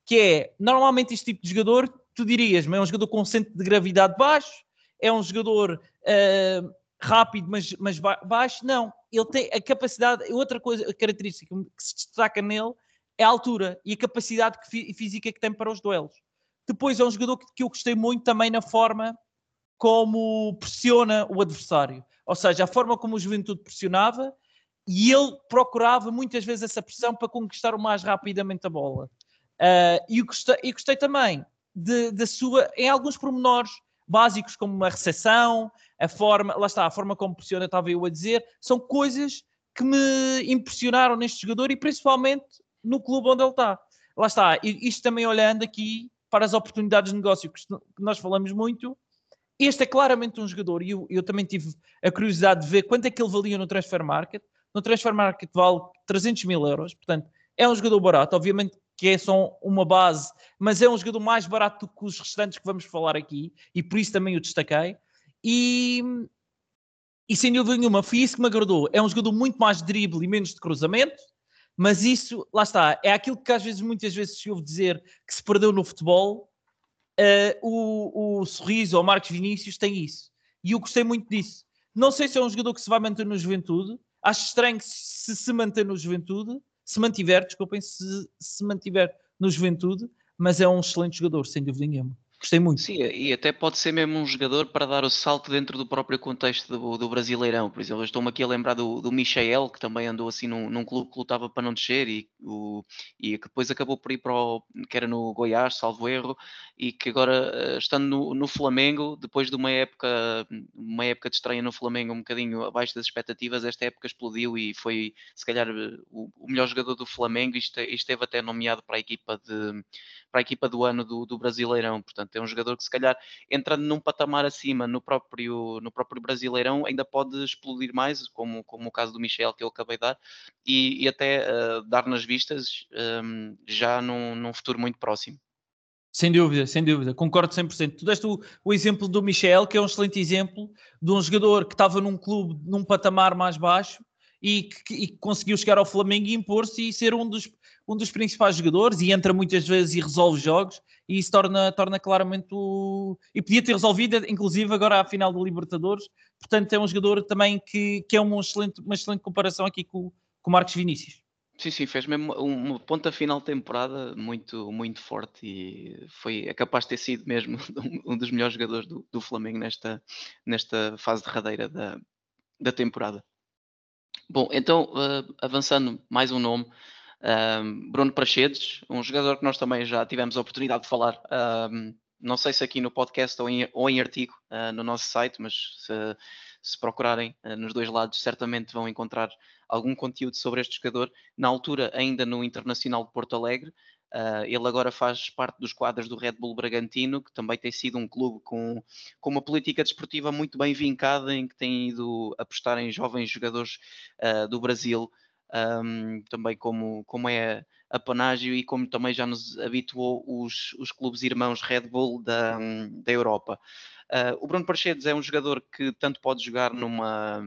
que é normalmente este tipo de jogador, tu dirias, mas é um jogador com um centro de gravidade baixo, é um jogador. Uh, rápido, mas, mas baixo, não. Ele tem a capacidade, outra coisa, a característica que se destaca nele é a altura e a capacidade que, física que tem para os duelos. Depois é um jogador que, que eu gostei muito também na forma como pressiona o adversário. Ou seja, a forma como o Juventude pressionava e ele procurava muitas vezes essa pressão para conquistar o mais rapidamente a bola. Uh, e, gostei, e gostei também da sua, em alguns pormenores, básicos como a recepção, a forma, lá está, a forma como pressiona, estava eu a dizer, são coisas que me impressionaram neste jogador e principalmente no clube onde ele está. Lá está, isto também olhando aqui para as oportunidades de negócio que nós falamos muito, este é claramente um jogador, e eu, eu também tive a curiosidade de ver quanto é que ele valia no Transfer Market. No Transfer Market vale 300 mil euros, portanto, é um jogador barato. Obviamente que é só uma base, mas é um jogador mais barato do que os restantes que vamos falar aqui, e por isso também o destaquei. E, e sem dúvida nenhuma, foi isso que me agradou. É um jogador muito mais de drible e menos de cruzamento, mas isso, lá está, é aquilo que às vezes, muitas vezes se ouve dizer que se perdeu no futebol. Uh, o, o Sorriso ou Marcos Vinícius tem isso. E eu gostei muito disso. Não sei se é um jogador que se vai manter no Juventude. Acho estranho que se se manter no Juventude, se mantiver, desculpem, se se mantiver no Juventude, mas é um excelente jogador, sem dúvida nenhuma. Gostei muito. Sim, e até pode ser mesmo um jogador para dar o salto dentro do próprio contexto do, do Brasileirão. Por exemplo, estou-me aqui a lembrar do, do Michael, que também andou assim num, num, clube que lutava para não descer e, o, e que depois acabou por ir para o que era no Goiás, salvo erro, e que agora, eh, estando no, no Flamengo, depois de uma época, uma época de estreia no Flamengo um bocadinho abaixo das expectativas, esta época explodiu e foi, se calhar, o, o melhor jogador do Flamengo e esteve até nomeado para a equipa de para a equipa do ano do, do Brasileirão. Portanto, é um jogador que se calhar entrando num patamar acima no próprio, no próprio Brasileirão ainda pode explodir mais, como, como o caso do Michel que eu acabei de dar, e, e até uh, dar nas vistas um, ehm, já num, num futuro muito próximo. Sem dúvida, sem dúvida, concordo 100%. Tu deste o, o, exemplo do Michel, que é um excelente exemplo de um jogador que estava num clube num patamar mais baixo e que, e conseguiu chegar ao Flamengo e impor-se e ser um dos, um dos principais jogadores e entra muitas vezes e resolve jogos e isso torna, torna claramente o... e podia ter resolvido inclusive agora à final do Libertadores portanto é um jogador também que, que é uma excelente, uma excelente comparação aqui com, com o Marcos Vinícius Sim, sim, fez mesmo uma ponta final de temporada muito, muito forte e foi é capaz de ter sido mesmo um dos melhores jogadores do, do Flamengo nesta, nesta fase derradeira da, da temporada. Bom, então, uh, avançando mais um nome, Bruno Prachedes, um jogador que nós também já tivemos a oportunidade de falar, não sei se aqui no podcast ou em, ou em artigo uh, no nosso site, mas se, se procurarem uh, nos dois lados, certamente vão encontrar algum conteúdo sobre este jogador. Na altura, ainda no Internacional de Porto Alegre, Uh, ele agora faz parte dos quadros do Red Bull Bragantino, que também tem sido um clube com, com uma política desportiva muito bem vincada, em que tem ido apostar em jovens jogadores uh, do Brasil, um, também como, como é a Panágio e como também já nos habituou os, os clubes irmãos Red Bull da, da Europa. Uh, o Bruno Parchedes é um jogador que tanto pode jogar numa,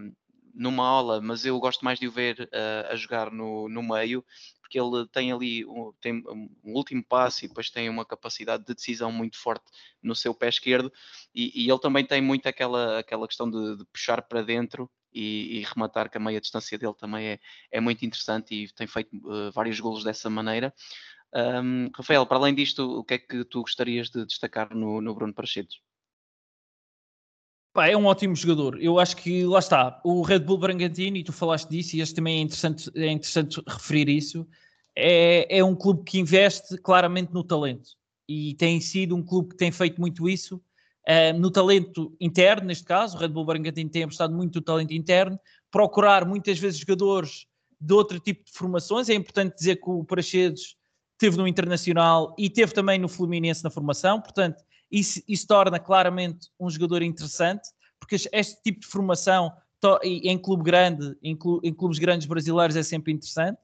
numa aula, mas eu gosto mais de o ver uh, a jogar no, no meio, porque ele tem ali um, tem um último passo e depois tem uma capacidade de decisão muito forte no seu pé esquerdo e, e ele também tem muito aquela, aquela questão de, de puxar para dentro e, e, rematar que a meia distância dele também é, é muito interessante e tem feito uh, vários golos dessa maneira. Um, Rafael, para além disto, o que é que tu gostarias de destacar no, no Bruno Parachedes? Pá, é um ótimo jogador. Eu acho que lá está. O Red Bull Bragantino, e tu falaste disso, e acho também é interessante, é interessante referir isso. É, é um clube que investe claramente no talento e tem sido um clube que tem feito muito isso uh, no talento interno, neste caso. O Red Bull Bragantino tem apostado muito no talento interno, procurar muitas vezes jogadores de outro tipo de formações. É importante dizer que o Parachedes teve no Internacional e teve também no Fluminense na formação, portanto isso, isso torna claramente um jogador interessante, porque este tipo de formação em clube grande, em, clubes grandes brasileiros é sempre interessante.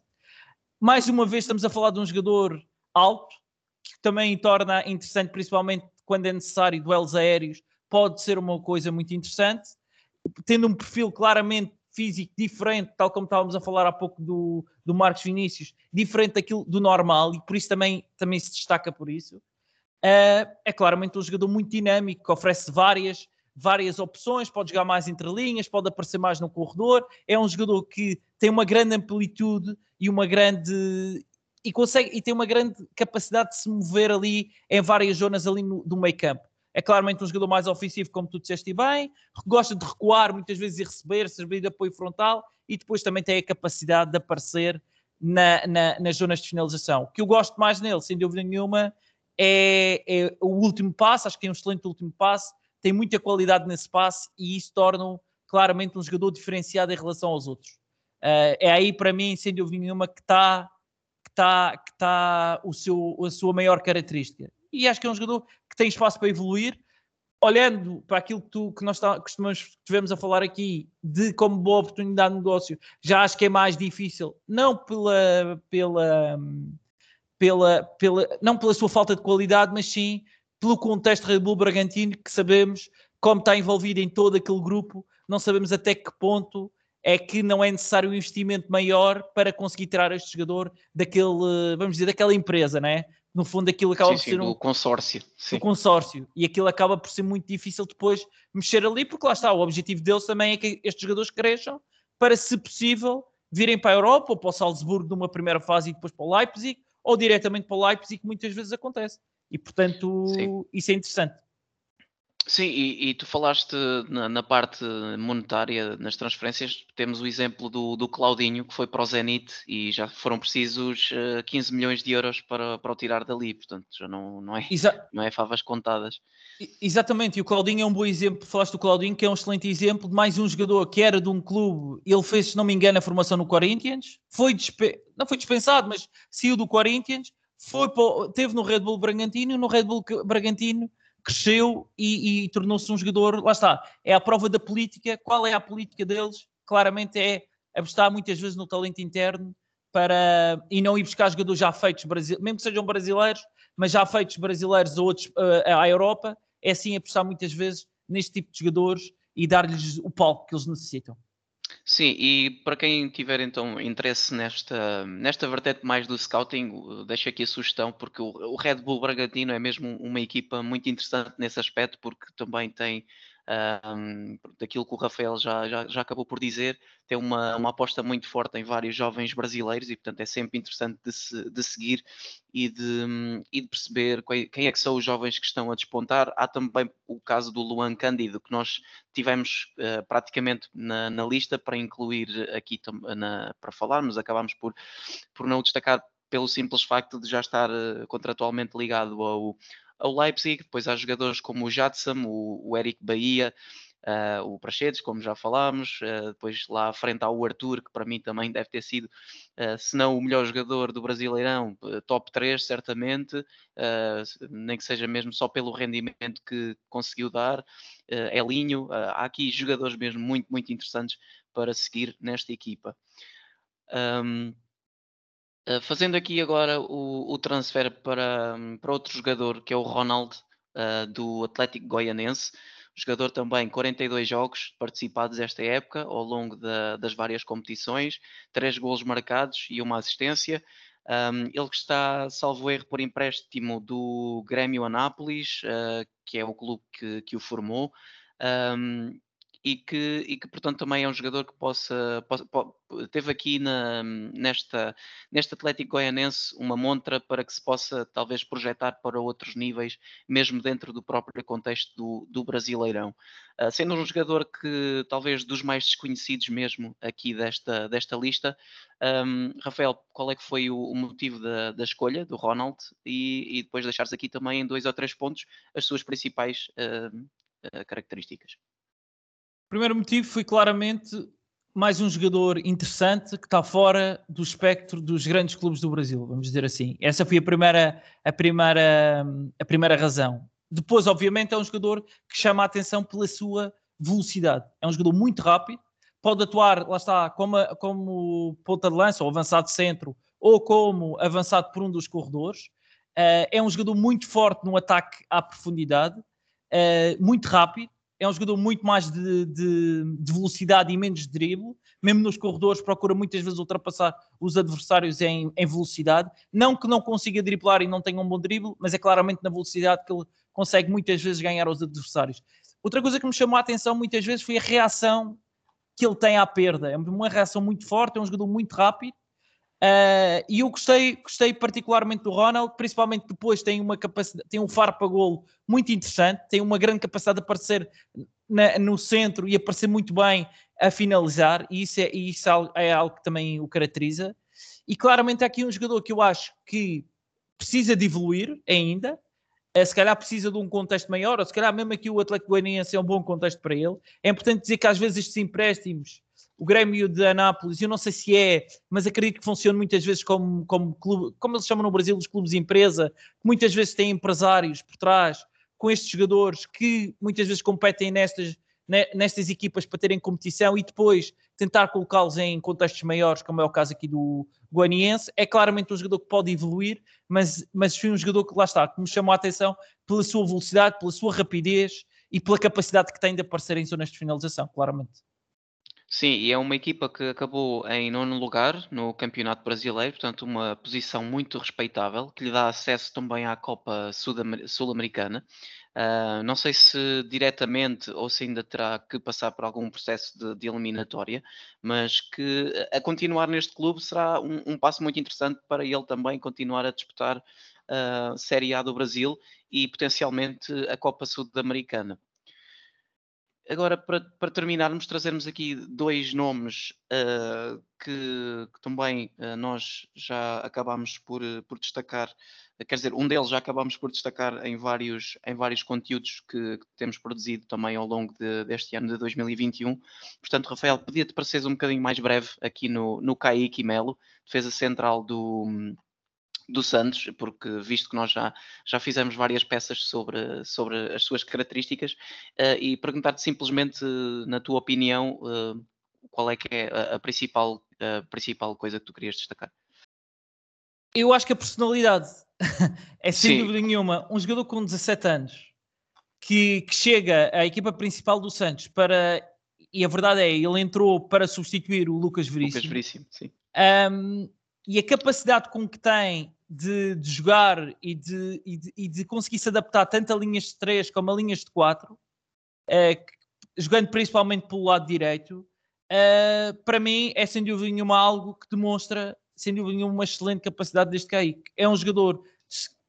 Mais uma vez estamos a falar de um jogador alto, que também torna interessante, principalmente quando é necessário duelos aéreos, pode ser uma coisa muito interessante. Tendo um perfil claramente físico diferente, tal como estávamos a falar há pouco do, do Marcos Vinícius, diferente daquilo do normal, e por isso também, também se destaca por isso. Uh, é claramente um jogador muito dinâmico, que oferece várias, várias opções, pode jogar mais entre linhas, pode aparecer mais no corredor. É um jogador que tem uma grande amplitude e uma grande e consegue e tem uma grande capacidade de se mover ali em várias zonas ali no, do meio campo. É claramente um jogador mais ofensivo, como tu disseste bem, gosta de recuar muitas vezes e receber, servir de apoio frontal e depois também tem a capacidade de aparecer na, na, nas zonas de finalização. O que eu gosto mais nele, sem dúvida nenhuma, é, é, o último passo, acho que tem um excelente último passo, tem muita qualidade nesse passe e isso torna-o claramente um jogador diferenciado em relação aos outros. Uh, é aí para mim, sem dúvida nenhuma, que está que tá, que tá o seu, a sua maior característica. E acho que é um jogador que tem espaço para evoluir. Olhando para aquilo que, tu, que nós tá, costumamos, tivemos a falar aqui de como boa oportunidade de negócio, já acho que é mais difícil, não pela, pela, pela, pela, não pela sua falta de qualidade, mas sim pelo contexto Red Bull Bragantino, que sabemos como está envolvido em todo aquele grupo, não sabemos até que ponto é que não é necessário um investimento maior para conseguir tirar este jogador daquele, vamos dizer, daquela empresa, né? No fundo, aquilo acaba sim, por ser sim, um consórcio. Sim. consórcio. E aquilo acaba por ser muito difícil depois mexer ali, porque lá está, o objetivo deles também é que estes jogadores cresçam para, se possível, virem para a Europa ou para o Salzburgo numa primeira fase e depois para o Leipzig ou diretamente para o Leipzig, que muitas vezes acontece. E, portanto, Sim. isso é interessante. Sim, e, e tu falaste na, na, parte monetária, nas transferências, temos o exemplo do, do Claudinho, que foi para o Zenit e já foram precisos uh, eh, 15 milhões de euros para, para o tirar dali, portanto já não, não, é, Exa não é favas contadas. Exatamente, e o Claudinho é um bom exemplo, falaste do Claudinho, que é um excelente exemplo de mais um jogador que era de um clube, ele fez, se não me engano, a formação no Corinthians, foi não foi dispensado, mas saiu do Corinthians, foi para... teve no Red Bull Bragantino, e no Red Bull Bragantino cresceu e, e tornou-se um jogador, lá está, é a prova da política, qual é a política deles? Claramente é apostar muitas vezes no talento interno para, e não ir buscar jogadores já feitos, mesmo que sejam brasileiros, mas já feitos brasileiros a outros, uh, à Europa, é assim apostar muitas vezes neste tipo de jogadores e dar-lhes o palco que eles necessitam. Sim, e para quem tiver então interesse nesta, nesta vertente mais do scouting, deixo aqui a sugestão, porque o, o Red Bull Bragantino é mesmo uma equipa muito interessante nesse aspecto, porque também tem um, daquilo que o Rafael já, já, já, acabou por dizer, tem uma, uma aposta muito forte em vários jovens brasileiros e, portanto, é sempre interessante de, se, de seguir e de, e de perceber quem é que são os jovens que estão a despontar. Há também o caso do Luan Cândido, que nós tivemos uh, praticamente na, na, lista para incluir aqui na, para falarmos, acabámos por, por não destacar pelo simples facto de já estar uh, contratualmente ligado ao, ao Leipzig, depois há jogadores como o Jadson, o, o Eric Bahia, uh, o Prachedes, como já falámos, uh, depois lá à frente há o Arthur, que para mim também deve ter sido, uh, se não o melhor jogador do Brasileirão, top 3 certamente, nem que seja mesmo só pelo rendimento que conseguiu dar, Elinho, há aqui jogadores mesmo muito, muito interessantes para seguir nesta equipa. Um, fazendo aqui agora o, o transfer para, para outro jogador, que é o Ronald, do Atlético Goianense, Jogador também 42 jogos participados esta época ao longo da, das várias competições, três golos marcados e uma assistência. Um, ele que está, salvo erro, por empréstimo do Grêmio Anápolis, uh, que é o clube que, que o formou. Um, e que, e que portanto também é um jogador que possa, possa, teve aqui na, nesta, neste Atlético Goianense uma montra para que se possa talvez projetar para outros níveis, mesmo dentro do próprio contexto do, do Brasileirão. Uh, sendo um jogador que talvez dos mais desconhecidos mesmo aqui desta, desta lista, um, Rafael, qual é que foi o, o motivo da, da, escolha do Ronald e, e, depois deixares aqui também em dois ou três pontos as suas principais uh, uh, características? Primeiro motivo foi claramente mais um jogador interessante que está fora do espectro dos grandes clubes do Brasil, vamos dizer assim. Essa foi a primeira, a primeira, a primeira razão. Depois, obviamente, é um jogador que chama a atenção pela sua velocidade. É um jogador muito rápido, pode atuar, lá está, como, como ponta de lança ou avançado centro ou como avançado por um dos corredores. Uh, é um jogador muito forte no ataque à profundidade, uh, muito rápido é um jogador muito mais de, de, de, velocidade e menos de drible. Mesmo nos corredores, procura muitas vezes ultrapassar os adversários em, em, velocidade. Não que não consiga driblar e não tenha um bom drible, mas é claramente na velocidade que ele consegue muitas vezes ganhar os adversários. Outra coisa que me chamou a atenção muitas vezes foi a reação que ele tem à perda. É uma reação muito forte, é um jogador muito rápido Uh, e eu gostei, gostei particularmente do Ronald, principalmente depois tem uma capacidade, tem um faro para golo muito interessante, tem uma grande capacidade de aparecer na, no centro e aparecer muito bem a finalizar, e isso, é, isso é algo que também o caracteriza. E claramente há aqui um jogador que eu acho que precisa de evoluir ainda, uh, se calhar precisa de um contexto maior, ou se calhar mesmo aqui o Atlético Goianiense é um bom contexto para ele. É importante dizer que às vezes estes empréstimos o Grêmio de Anápolis, eu não sei se é, mas acredito que funciona muitas vezes como, como clube, como eles chamam no Brasil, os clubes de empresa, que muitas vezes têm empresários por trás, com estes jogadores que muitas vezes competem nestas, nestas equipas para terem competição e depois tentar colocá-los em contextos maiores, como é o caso aqui do Guaniense. É claramente um jogador que pode evoluir, mas, mas foi um jogador que lá está, que me chamou a atenção pela sua velocidade, pela sua rapidez e pela capacidade que tem de aparecer em zonas de finalização, claramente. Sim, e é uma equipa que acabou em nono lugar no Campeonato Brasileiro, portanto, uma posição muito respeitável, que lhe dá acesso também à Copa Sul-Americana. Uh, não sei se diretamente ou se ainda terá que passar por algum processo de, de eliminatória, mas que a continuar neste clube será um, um, passo muito interessante para ele também continuar a disputar a uh, Série A do Brasil e potencialmente a Copa Sul-Americana. Agora, para, para, terminarmos, trazermos aqui dois nomes uh, que, que, também uh, nós já acabámos por, por destacar, quer dizer, um deles já acabámos por destacar em vários, em vários conteúdos que, que temos produzido também ao longo de, deste ano de 2021. Portanto, Rafael, podia-te parecer um bocadinho mais breve aqui no, no Kaique Melo, defesa central do, do Santos, porque visto que nós já, já fizemos várias peças sobre, sobre as suas características, uh, e perguntar-te simplesmente, na tua opinião, uh, qual é que é a, a, principal, a principal coisa que tu querias destacar? Eu acho que a personalidade é sem Sim. dúvida nenhuma um jogador com 17 anos que, que chega à equipa principal do Santos para e a verdade é, ele entrou para substituir o Lucas Veríssimo. Lucas Veríssimo, sim. Um, e a capacidade com que tem de, de jogar e de, e de, e, de, conseguir se adaptar tanto a linhas de 3 como a linhas de 4, eh, jogando principalmente pelo lado direito, eh, para mim é sem dúvida nenhuma algo que demonstra, sem dúvida nenhuma, uma excelente capacidade deste Kaique. É um jogador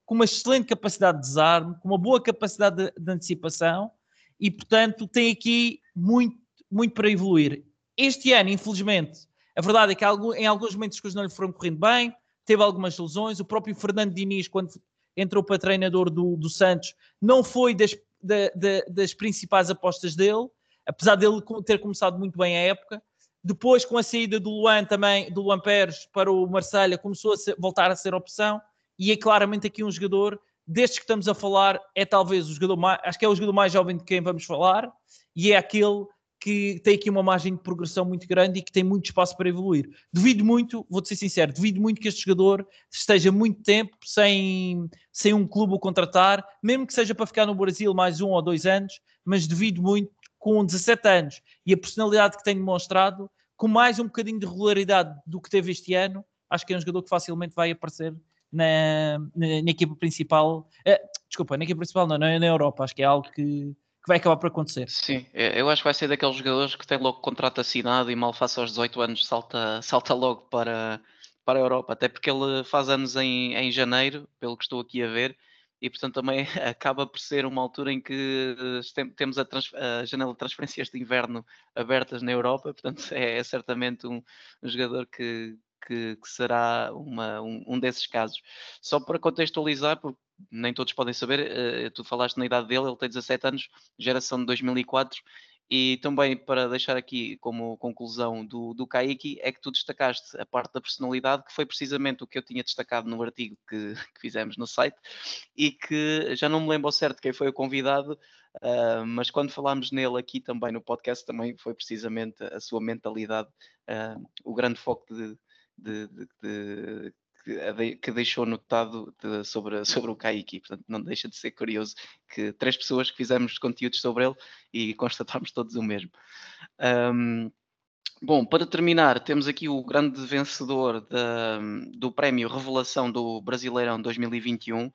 com uma excelente capacidade de desarme, com uma boa capacidade de, de antecipação e, portanto, tem aqui muito, muito para evoluir. Este ano, infelizmente, a verdade é que em alguns momentos as coisas não lhe foram correndo bem, teve algumas lesões. O próprio Fernando Diniz, quando entrou para treinador do, do Santos, não foi das, da, da, das principais apostas dele. apesar dele ter começado muito bem a época. Depois, com a saída do Luan também, do Luan Pérez para o Marselha começou a ser, voltar a ser opção e é claramente aqui um jogador destes que estamos a falar, é talvez o jogador mais, acho que é o jogador mais jovem de quem vamos falar e é aquele que tem aqui uma margem de progressão muito grande e que tem muito espaço para evoluir. Duvido muito, vou-te ser sincero, duvido muito que este jogador esteja muito tempo sem, sem um clube o contratar, mesmo que seja para ficar no Brasil mais um ou dois anos, mas duvido muito com 17 anos e a personalidade que tem demonstrado, com mais um bocadinho de regularidade do que teve este ano, acho que é um jogador que facilmente vai aparecer na, na, na equipa principal. Uh, desculpa, na equipa principal não, na, na Europa, acho que é algo que que vai acabar por acontecer. Sim, eu acho que vai ser daqueles jogadores que tem logo contrato assinado e mal face aos 18 anos salta, salta logo para, para a Europa, até porque ele faz anos em, em janeiro, pelo que estou aqui a ver, e portanto também acaba por ser uma altura em que eh, temos a, a janela de transferências de inverno abertas na Europa, portanto é, é certamente um, um, jogador que, que, que será uma, um, um, desses casos. Só para contextualizar, porque nem todos podem saber, uh, tu falaste na idade dele, ele tem 17 anos, geração de 2004, e também para deixar aqui como conclusão do, do Kaique, é que tu destacaste a parte da personalidade, que foi precisamente o que eu tinha destacado no artigo que, que fizemos no site, e que já não me lembro certo quem foi o convidado, uh, mas quando falámos nele aqui também no podcast, também foi precisamente a sua mentalidade, uh, o grande foco de, de, de, de que, deixou notado de, sobre, sobre o Kaique. Portanto, não deixa de ser curioso que três pessoas que fizemos conteúdos sobre ele e constatámos todos o mesmo. Um, Bom, para terminar, temos aqui o grande vencedor do prémio Revelação do Brasileirão 2021, uh,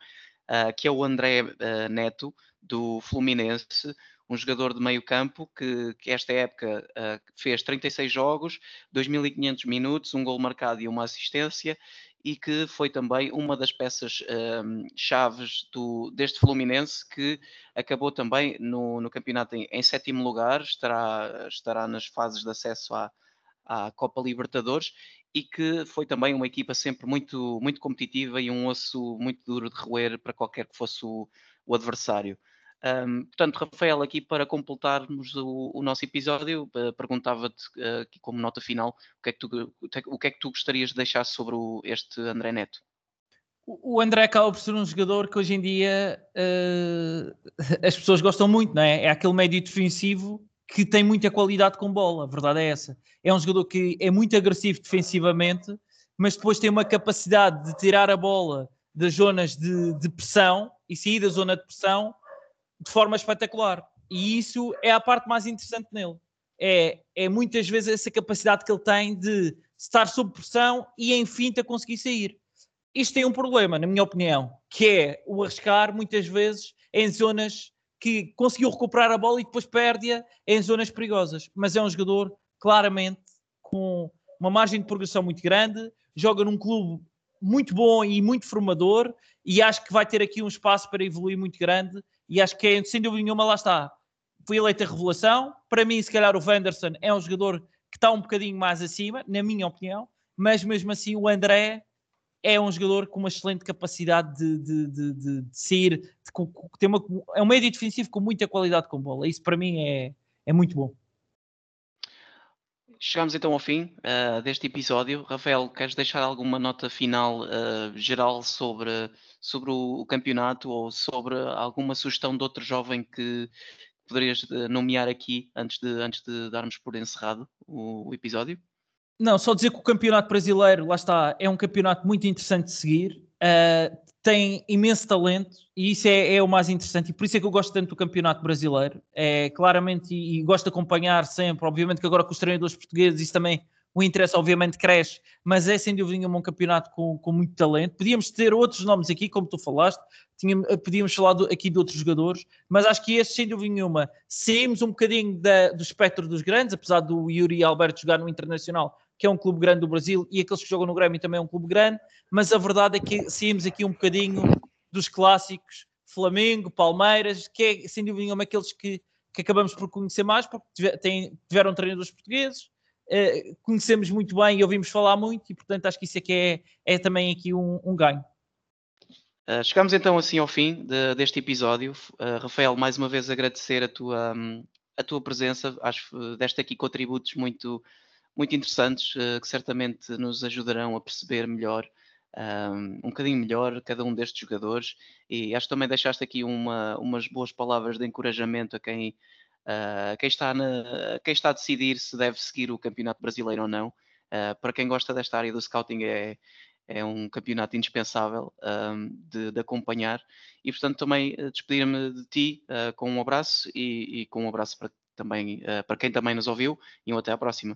que é o André uh, Neto, do Fluminense, um jogador de meio campo que, que esta época uh, fez 36 jogos, 2.500 minutos, um gol marcado e uma assistência, e que foi também uma das peças um, chaves do, deste Fluminense que acabou também no, no campeonato em, em, sétimo lugar, estará, estará nas fases de acesso à, à Copa Libertadores e que foi também uma equipa sempre muito, muito competitiva e um osso muito duro de roer para qualquer que fosse o, o adversário. Um, portanto, Rafael, aqui para completarmos o, o nosso episódio, uh, perguntava-te uh, aqui como nota final o que, é que tu, o que é que tu gostarias de deixar sobre o, este André Neto? O André acaba por ser um jogador que hoje em dia uh, as pessoas gostam muito, não é? É aquele médio defensivo que tem muita qualidade com bola, a verdade é essa. É um jogador que é muito agressivo defensivamente, mas depois tem uma capacidade de tirar a bola das zonas de, de pressão e sair da zona de pressão de forma espetacular. E isso é a parte mais interessante nele. É, é muitas vezes essa capacidade que ele tem de estar sob pressão e enfim a conseguir sair. Isto tem um problema, na minha opinião, que é o arriscar muitas vezes em zonas que conseguiu recuperar a bola e depois perde-a em zonas perigosas. Mas é um jogador claramente com uma margem de progressão muito grande, joga num clube muito bom e muito formador e acho que vai ter aqui um espaço para evoluir muito grande e acho que é, sem dúvida nenhuma, lá está. Foi eleita a revelação. Para mim, se calhar, o Wanderson é um jogador que está um bocadinho mais acima, na minha opinião, mas mesmo assim, o André é um jogador com uma excelente capacidade de, de, de, de, de sair, de, tem uma, é um médio defensivo com muita qualidade com bola. Isso para mim é, é muito bom. Chegamos então ao fim uh, deste episódio. Rafael, queres deixar alguma nota final uh, geral sobre, sobre o, o, campeonato ou sobre alguma sugestão de outro jovem que poderias uh, nomear aqui antes de, antes de darmos por encerrado o, o, episódio? Não, só dizer que o campeonato brasileiro, lá está, é um campeonato muito interessante de seguir. Uh, tem imenso talento e isso é, é, o mais interessante. E por isso é que eu gosto tanto do campeonato brasileiro. É claramente e, e, gosto de acompanhar sempre, obviamente que agora com os treinadores portugueses isso também o interesse obviamente cresce, mas é sem dúvida nenhuma um campeonato com, com muito talento, podíamos ter outros nomes aqui como tu falaste, Tínhamos, podíamos falar do, aqui de outros jogadores, mas acho que este sem dúvida nenhuma, saímos um bocadinho da, do espectro dos grandes, apesar do Yuri Alberto jogar no Internacional que é um clube grande do Brasil, e aqueles que jogam no Grêmio também é um clube grande, mas a verdade é que saímos aqui um bocadinho dos clássicos Flamengo, Palmeiras, que é sem dúvida nenhuma aqueles que, que acabamos por conhecer mais, porque tiveram treinadores portugueses, eh, conhecemos muito bem e ouvimos falar muito, e portanto acho que isso é que é, é também aqui um, um ganho. Uh, chegamos então assim ao fim de, deste episódio. Uh, Rafael, mais uma vez agradecer a tua, um, a tua presença. Acho que deste aqui contributos muito, muito interessantes uh, que certamente nos ajudarão a perceber melhor. Um, bocadinho melhor cada um destes jogadores e acho que também deixaste aqui uma, umas boas palavras de encorajamento a quem, uh, quem, está na, quem está a decidir se deve seguir o Campeonato Brasileiro ou não. Uh, para quem gosta desta área do scouting é, é um campeonato indispensável de, de, acompanhar e portanto também uh, despedir-me de ti com um abraço e, e, com um abraço para, também, para quem também nos ouviu e um até à próxima.